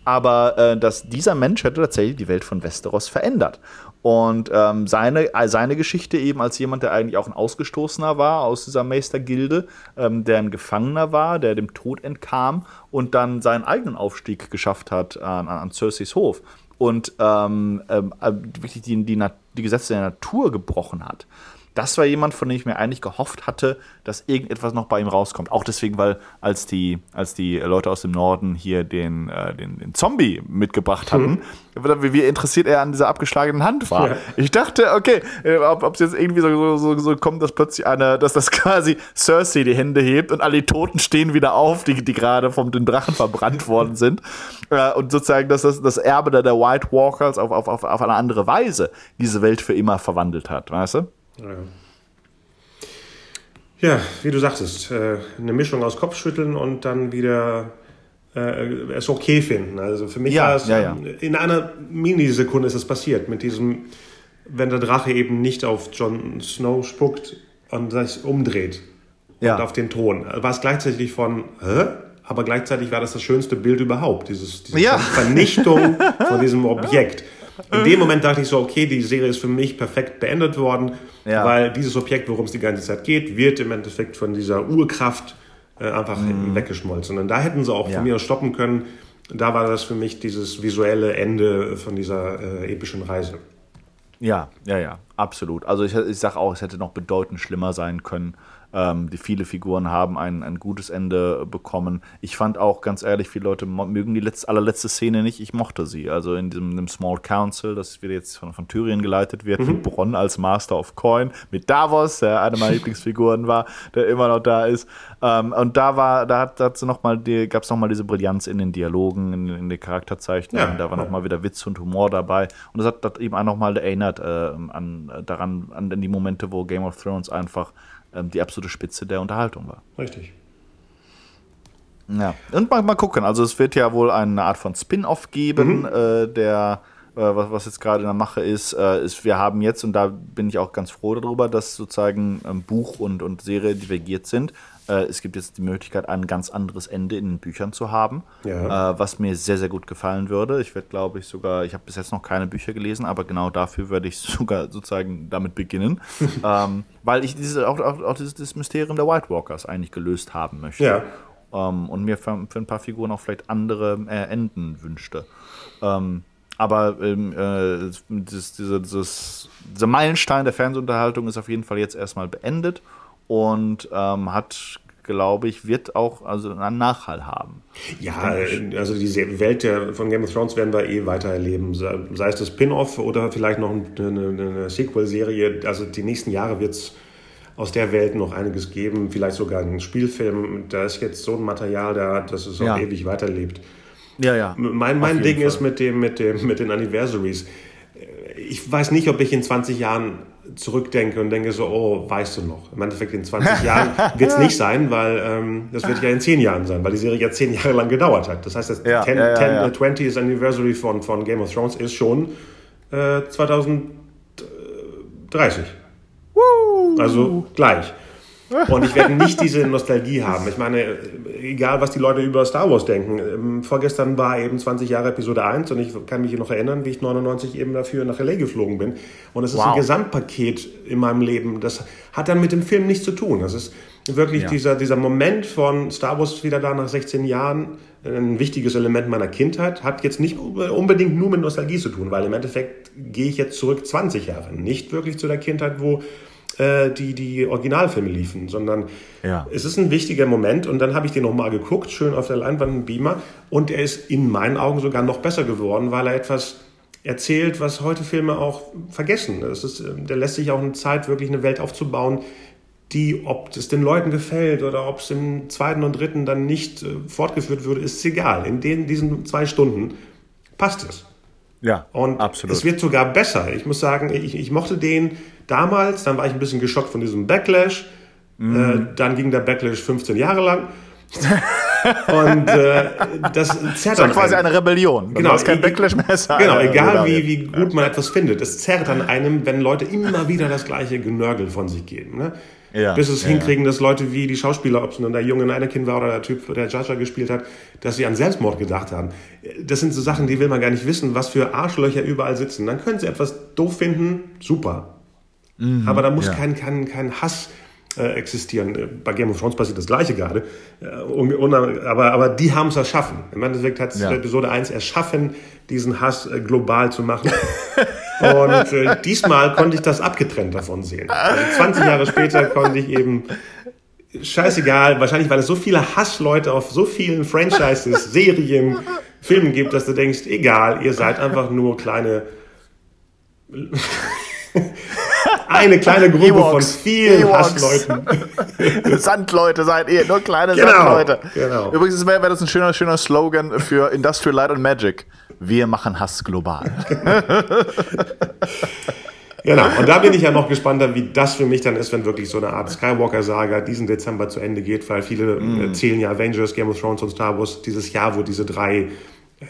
aber äh, dass dieser Mensch hätte tatsächlich die Welt von Westeros verändert. Und ähm, seine, äh, seine Geschichte eben als jemand, der eigentlich auch ein Ausgestoßener war aus dieser Meistergilde, ähm, der ein Gefangener war, der dem Tod entkam und dann seinen eigenen Aufstieg geschafft hat an, an Cerseis Hof und ähm, ähm äh, wirklich die, die, die Gesetze der Natur gebrochen hat das war jemand, von dem ich mir eigentlich gehofft hatte, dass irgendetwas noch bei ihm rauskommt. Auch deswegen, weil als die, als die Leute aus dem Norden hier den, äh, den, den Zombie mitgebracht hatten, mhm. wie, interessiert er an dieser abgeschlagenen Hand war. Ja. Ich dachte, okay, äh, ob es jetzt irgendwie so, so, so, kommt, dass plötzlich eine, dass das quasi Cersei die Hände hebt und alle die Toten stehen wieder auf, die, die gerade vom den Drachen verbrannt worden sind. Äh, und sozusagen, dass das, das Erbe der, der White Walkers auf, auf, auf, auf eine andere Weise diese Welt für immer verwandelt hat, weißt du?
Ja, wie du sagtest, äh, eine Mischung aus Kopfschütteln und dann wieder äh, es okay finden. Also für mich ja, war es ja, ja. in einer Minisekunde ist es passiert mit diesem, wenn der Drache eben nicht auf Jon Snow spuckt und sich umdreht ja. und auf den Thron. War es gleichzeitig von, hä? aber gleichzeitig war das das schönste Bild überhaupt, dieses, diese ja. Vernichtung von diesem Objekt. In dem Moment dachte ich so, okay, die Serie ist für mich perfekt beendet worden, ja. weil dieses Objekt, worum es die ganze Zeit geht, wird im Endeffekt von dieser Urkraft äh, einfach mhm. weggeschmolzen. Und da hätten sie auch ja. von mir stoppen können. Da war das für mich dieses visuelle Ende von dieser äh, epischen Reise.
Ja, ja, ja, absolut. Also ich, ich sage auch, es hätte noch bedeutend schlimmer sein können. Ähm, die viele Figuren haben ein, ein gutes Ende bekommen. Ich fand auch, ganz ehrlich, viele Leute mögen die letzte, allerletzte Szene nicht. Ich mochte sie. Also in diesem, dem Small Council, das wird jetzt von, von Thürien geleitet wird, mhm. Bronn als Master of Coin, mit Davos, der eine meiner Lieblingsfiguren war, der immer noch da ist. Ähm, und da war, da hat, da noch mal die, gab es nochmal diese Brillanz in den Dialogen, in, in den Charakterzeichnungen. Ja, da war ja. nochmal wieder Witz und Humor dabei. Und das hat, das eben auch nochmal erinnert äh, an, daran, an die Momente, wo Game of Thrones einfach die absolute Spitze der Unterhaltung war.
Richtig.
Ja, und mal, mal gucken. Also es wird ja wohl eine Art von Spin-off geben, mhm. äh, der was, was, jetzt gerade in der Mache ist, äh, ist, wir haben jetzt, und da bin ich auch ganz froh darüber, dass sozusagen ähm, Buch und, und Serie divergiert sind. Äh, es gibt jetzt die Möglichkeit, ein ganz anderes Ende in den Büchern zu haben, ja. äh, was mir sehr, sehr gut gefallen würde. Ich werde, glaube ich, sogar, ich habe bis jetzt noch keine Bücher gelesen, aber genau dafür werde ich sogar sozusagen damit beginnen, ähm, weil ich diese, auch, auch, auch dieses, dieses, Mysterium der White Walkers eigentlich gelöst haben möchte. Ja. Ähm, und mir für, für, ein paar Figuren auch vielleicht andere äh, Enden wünschte. Ähm, aber ähm, äh, das, diese, dieses, dieser Meilenstein der Fernsehunterhaltung ist auf jeden Fall jetzt erstmal beendet und ähm, hat, glaube ich, wird auch also einen Nachhall haben.
Ja, also diese Welt der, von Game of Thrones werden wir eh weiter erleben. Sei es das Spin-off oder vielleicht noch eine, eine Sequel-Serie. Also die nächsten Jahre wird es aus der Welt noch einiges geben. Vielleicht sogar einen Spielfilm. Da ist jetzt so ein Material da, dass es auch ja. ewig weiterlebt. Ja, ja. Mein, mein Ding Fall. ist mit, dem, mit, dem, mit den Anniversaries. Ich weiß nicht, ob ich in 20 Jahren zurückdenke und denke so, oh, weißt du noch? Im Endeffekt in 20 Jahren wird es nicht sein, weil ähm, das wird ja in 10 Jahren sein, weil die Serie ja 10 Jahre lang gedauert hat. Das heißt, das ja, 10, ja, ja, 10 20th Anniversary von, von Game of Thrones ist schon äh, 2030. Woo! Also gleich. Und ich werde nicht diese Nostalgie haben. Ich meine, egal was die Leute über Star Wars denken. Ähm, vorgestern war eben 20 Jahre Episode 1 und ich kann mich noch erinnern, wie ich 99 eben dafür nach LA geflogen bin. Und es ist wow. ein Gesamtpaket in meinem Leben. Das hat dann mit dem Film nichts zu tun. Das ist wirklich ja. dieser, dieser Moment von Star Wars wieder da nach 16 Jahren ein wichtiges Element meiner Kindheit, hat jetzt nicht unbedingt nur mit Nostalgie zu tun, weil im Endeffekt gehe ich jetzt zurück 20 Jahre, nicht wirklich zu der Kindheit, wo äh, die die Originalfilme liefen, sondern ja. es ist ein wichtiger Moment und dann habe ich den nochmal geguckt, schön auf der Leinwand im Beamer und er ist in meinen Augen sogar noch besser geworden, weil er etwas erzählt, was heute Filme auch vergessen. Das ist, äh, der lässt sich auch eine Zeit, wirklich eine Welt aufzubauen, die, ob es den Leuten gefällt oder ob es im zweiten und dritten dann nicht äh, fortgeführt würde, ist egal. In den, diesen zwei Stunden passt es. Ja, und absolut. Es wird sogar besser. Ich muss sagen, ich, ich mochte den damals, dann war ich ein bisschen geschockt von diesem Backlash. Mm. Äh, dann ging der Backlash 15 Jahre lang. und äh, das
zerrt das war quasi einem. eine Rebellion.
Genau, es kein Backlash mehr sein. Genau, egal wie, wie gut man etwas findet. Es zerrt an einem, wenn Leute immer wieder das gleiche Genörgel von sich geben. Ne? Ja, bis es ja, hinkriegen, dass Leute wie die Schauspieler, ob es nun der junge Anakin war oder der Typ, der Jaja gespielt hat, dass sie an Selbstmord gedacht haben. Das sind so Sachen, die will man gar nicht wissen, was für Arschlöcher überall sitzen. Dann können sie etwas doof finden, super. Mhm, Aber da muss ja. kein, kein, kein Hass äh, existieren. Bei Game of Thrones passiert das Gleiche gerade. Äh, aber, aber die haben es erschaffen. Im Endeffekt hat ja. Episode 1 erschaffen, diesen Hass äh, global zu machen. Und äh, diesmal konnte ich das abgetrennt davon sehen. Also 20 Jahre später konnte ich eben, scheißegal, wahrscheinlich weil es so viele Hassleute auf so vielen Franchises, Serien, Filmen gibt, dass du denkst, egal, ihr seid einfach nur kleine eine kleine Gruppe Ewoks. von vielen Ewoks. Hassleuten.
Sandleute seid ihr, nur kleine genau, Sandleute. Genau. Übrigens wäre wär das ein schöner, schöner Slogan für Industrial Light and Magic. Wir machen Hass global.
Genau, und da bin ich ja noch gespannter, wie das für mich dann ist, wenn wirklich so eine Art Skywalker-Saga diesen Dezember zu Ende geht, weil viele mm. zählen ja Avengers, Game of Thrones und Star Wars dieses Jahr, wo diese drei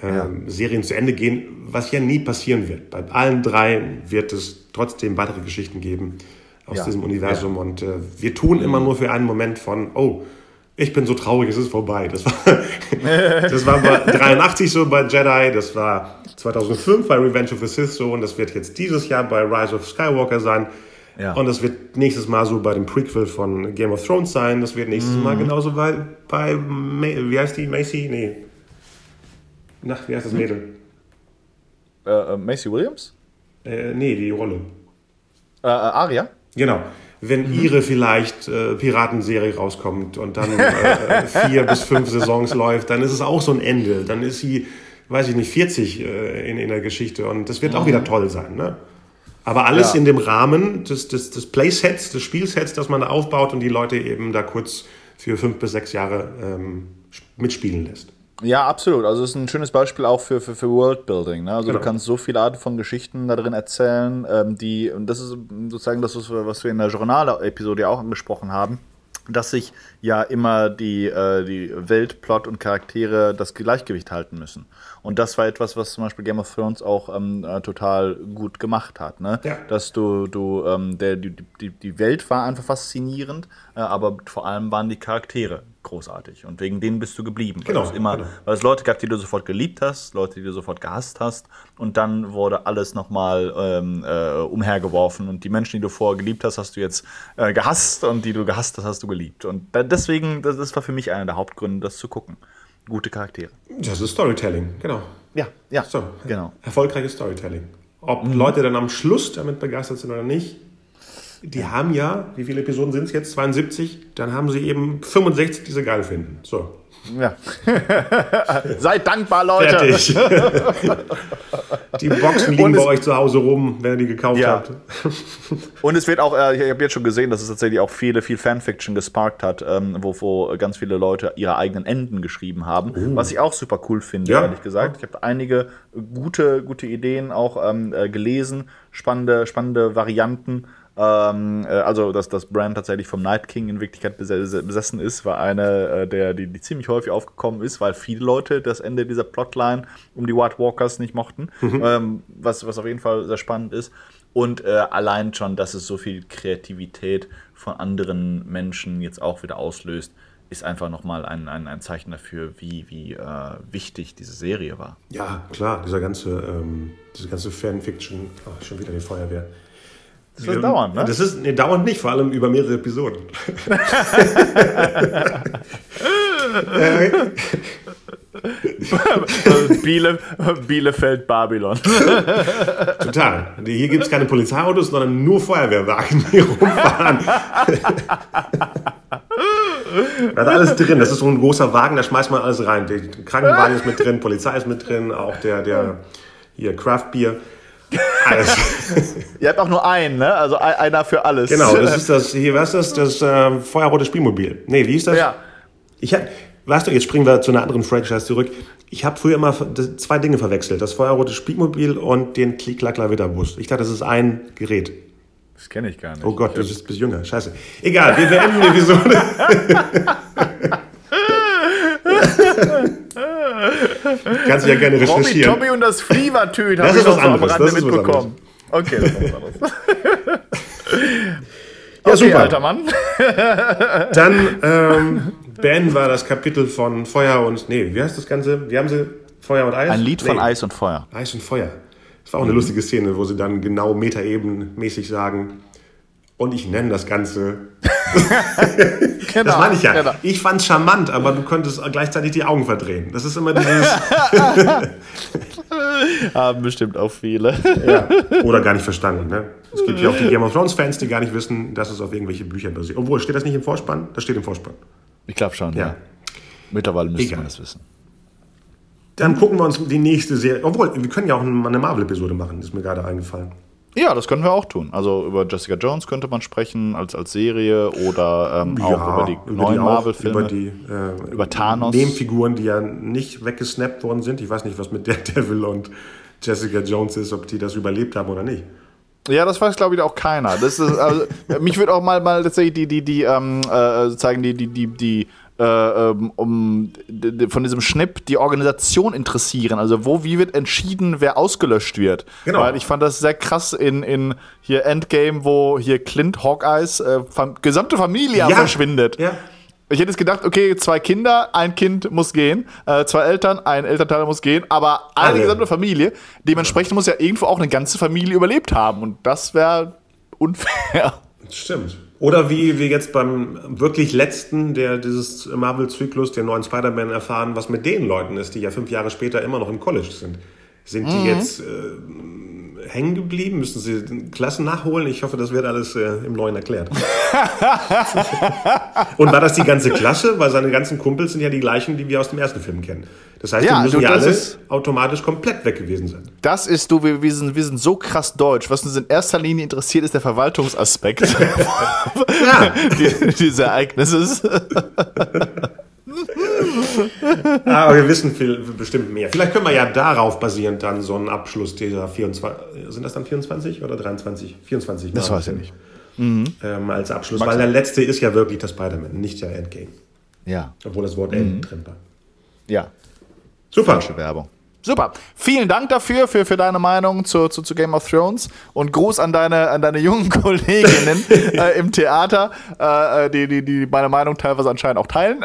äh, ja. Serien zu Ende gehen, was ja nie passieren wird. Bei allen drei wird es trotzdem weitere Geschichten geben aus ja. diesem Universum. Ja. Und äh, wir tun immer nur für einen Moment von, oh, ich bin so traurig, es ist vorbei. Das war, das war bei 83 so bei Jedi, das war 2005 bei Revenge of the Sith so und das wird jetzt dieses Jahr bei Rise of Skywalker sein. Ja. Und das wird nächstes Mal so bei dem Prequel von Game of Thrones sein. Das wird nächstes mhm. Mal genauso bei, bei, wie heißt die, Macy? Nee. Nach, wie heißt das Mädel?
Äh, äh, Macy Williams?
Äh, nee, die Rolle.
Äh, äh Aria?
Genau. Wenn mhm. ihre vielleicht äh, Piratenserie rauskommt und dann äh, vier bis fünf Saisons läuft, dann ist es auch so ein Ende. Dann ist sie, weiß ich nicht, 40 äh, in, in der Geschichte und das wird mhm. auch wieder toll sein. Ne? Aber alles ja. in dem Rahmen des, des, des Playsets, des Spielsets, das man da aufbaut und die Leute eben da kurz für fünf bis sechs Jahre ähm, mitspielen lässt.
Ja, absolut. Also es ist ein schönes Beispiel auch für, für, für Worldbuilding. Ne? Also genau. du kannst so viele Arten von Geschichten da drin erzählen, ähm, die, und das ist sozusagen das, was wir in der Journal-Episode auch angesprochen haben, dass sich ja immer die, äh, die Welt, Plot und Charaktere das Gleichgewicht halten müssen. Und das war etwas, was zum Beispiel Game of Thrones auch ähm, äh, total gut gemacht hat. Ne? Ja. Dass du, du ähm, der, die, die, die Welt war einfach faszinierend, äh, aber vor allem waren die Charaktere großartig. Und wegen denen bist du geblieben. Genau, weil, es immer, genau. weil es Leute gab, die du sofort geliebt hast, Leute, die du sofort gehasst hast. Und dann wurde alles nochmal ähm, äh, umhergeworfen. Und die Menschen, die du vorher geliebt hast, hast du jetzt äh, gehasst. Und die du gehasst hast, hast du geliebt. Und deswegen, das, das war für mich einer der Hauptgründe, das zu gucken gute Charaktere.
Das ist Storytelling, genau.
Ja, ja. So, genau.
Erfolgreiches Storytelling. Ob mhm. Leute dann am Schluss damit begeistert sind oder nicht, die haben ja, wie viele Episoden sind es jetzt? 72, dann haben sie eben 65, die sie geil finden. So.
Ja. Seid dankbar, Leute. Fertig.
die Boxen liegen bei euch zu Hause rum, wenn ihr die gekauft ja. habt.
Und es wird auch, äh, ich habe jetzt schon gesehen, dass es tatsächlich auch viele, viel Fanfiction gesparkt hat, ähm, wo, wo ganz viele Leute ihre eigenen Enden geschrieben haben. Uh. Was ich auch super cool finde, ja. ehrlich gesagt. Ich habe einige gute, gute Ideen auch ähm, äh, gelesen, spannende, spannende Varianten. Ähm, äh, also, dass das Brand tatsächlich vom Night King in Wirklichkeit besessen ist, war eine, äh, der, die, die, ziemlich häufig aufgekommen ist, weil viele Leute das Ende dieser Plotline um die White Walkers nicht mochten. Mhm. Ähm, was, was auf jeden Fall sehr spannend ist. Und äh, allein schon, dass es so viel Kreativität von anderen Menschen jetzt auch wieder auslöst, ist einfach nochmal ein, ein, ein Zeichen dafür, wie, wie äh, wichtig diese Serie war.
Ja, klar, dieser ganze, ähm, diese ganze Fanfiction, oh, schon wieder die Feuerwehr.
Das wird dauern, ne?
Das ist nee, dauernd nicht, vor allem über mehrere Episoden.
Biele, Bielefeld, Babylon.
Total. Hier gibt es keine Polizeiautos, sondern nur Feuerwehrwagen, die rumfahren. da ist alles drin. Das ist so ein großer Wagen, da schmeißt man alles rein. Der Krankenwagen ist mit drin, Polizei ist mit drin, auch der, der hier Craft Beer.
Alles. Ihr habt auch nur einen, ne? Also einer für alles.
Genau, das ist das, hier, was ist das? Das äh, feuerrote Spielmobil. Nee, wie ist das? Ja. Ich hab, weißt du, jetzt springen wir zu einer anderen Franchise zurück. Ich habe früher immer zwei Dinge verwechselt. Das feuerrote Spielmobil und den Klick-Klack-Bus. Ich dachte, das ist ein Gerät.
Das kenne ich gar nicht.
Oh Gott, du bist, bist jünger. Scheiße. Egal, wir beenden die Episode. Kannst du ja gerne recherchieren.
Tommy, Tommy und das Flievertüt habe ich noch am Rande mitbekommen. Okay, das ist was anderes.
Ja, okay, super. alter Mann. Dann ähm, beenden wir das Kapitel von Feuer und. Nee, wie heißt das Ganze? Wie haben sie Feuer und Eis?
Ein Lied nee. von Eis und Feuer.
Eis und Feuer. Das war auch eine mhm. lustige Szene, wo sie dann genau metaebenmäßig sagen, und ich nenne das Ganze. genau, das meine ich ja. Genau. Ich fand es charmant, aber du könntest gleichzeitig die Augen verdrehen. Das ist immer dieses.
Haben bestimmt auch viele.
ja. Oder gar nicht verstanden. Ne? Es gibt ja auch die Game of Thrones-Fans, die gar nicht wissen, dass es auf irgendwelche Bücher basiert. Obwohl, steht das nicht im Vorspann? Das steht im Vorspann.
Ich glaube schon, ja. ja. Mittlerweile müsste man das wissen.
Dann gucken wir uns die nächste Serie. Obwohl, wir können ja auch eine Marvel-Episode machen, ist mir gerade eingefallen.
Ja, das können wir auch tun. Also über Jessica Jones könnte man sprechen als, als Serie oder ähm, ja, auch über die über neuen Marvel-Filme.
Über die äh, über Thanos. Nebenfiguren, die ja nicht weggesnappt worden sind. Ich weiß nicht, was mit der Devil und Jessica Jones ist, ob die das überlebt haben oder nicht.
Ja, das weiß, glaube ich, auch keiner. Das ist, also, mich würde auch mal, mal tatsächlich die, die, die, ähm, äh, zeigen, die, die, die, die äh, ähm, um von diesem Schnipp die Organisation interessieren. Also wo, wie wird entschieden, wer ausgelöscht wird. Genau. Weil ich fand das sehr krass in, in hier Endgame, wo hier Clint Hawkeyes äh, gesamte Familie ja. verschwindet. Ja. Ich hätte jetzt gedacht, okay, zwei Kinder, ein Kind muss gehen, äh, zwei Eltern, ein Elternteil muss gehen, aber eine Alle. gesamte Familie. Dementsprechend muss ja irgendwo auch eine ganze Familie überlebt haben und das wäre unfair.
Stimmt. Oder wie wir jetzt beim wirklich letzten der dieses Marvel-Zyklus, den neuen Spider-Man, erfahren, was mit den Leuten ist, die ja fünf Jahre später immer noch im College sind. Sind die mhm. jetzt äh, hängen geblieben? Müssen sie Klassen nachholen? Ich hoffe, das wird alles äh, im Neuen erklärt. Und war das die ganze Klasse? Weil seine ganzen Kumpels sind ja die gleichen, die wir aus dem ersten Film kennen. Das heißt, ja, die müssen du, ja alle automatisch komplett weg gewesen sein.
Das ist, du, wir, wir, sind, wir sind so krass deutsch. Was uns in erster Linie interessiert, ist der Verwaltungsaspekt ja. dieses Ereignisses.
Aber wir wissen viel, bestimmt mehr. Vielleicht können wir ja darauf basierend dann so einen Abschluss dieser 24, sind das dann 24 oder 23? 24.
Das weiß ich nicht.
mhm. ähm, als Abschluss, Max weil der letzte ist ja wirklich das Spider-Man, nicht der Endgame.
Ja.
Obwohl das Wort mhm. End drin war.
Ja. Super. Falsche Werbung. Super. Vielen Dank dafür, für, für deine Meinung zu, zu, zu Game of Thrones und Gruß an deine, an deine jungen Kolleginnen äh, im Theater, äh, die, die, die meine Meinung teilweise anscheinend auch teilen.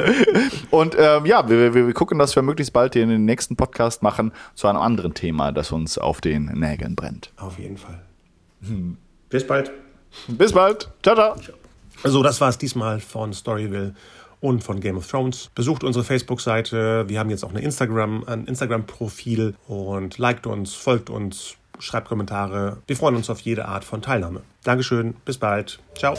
und ähm, ja, wir, wir, wir gucken, dass wir möglichst bald den nächsten Podcast machen zu einem anderen Thema, das uns auf den Nägeln brennt.
Auf jeden Fall. Hm. Bis bald.
Bis bald. Ciao, ciao.
So, das war es diesmal von Storyville und von Game of Thrones. Besucht unsere Facebook-Seite. Wir haben jetzt auch eine Instagram, ein Instagram-Profil und liked uns, folgt uns, schreibt Kommentare. Wir freuen uns auf jede Art von Teilnahme. Dankeschön, bis bald. Ciao.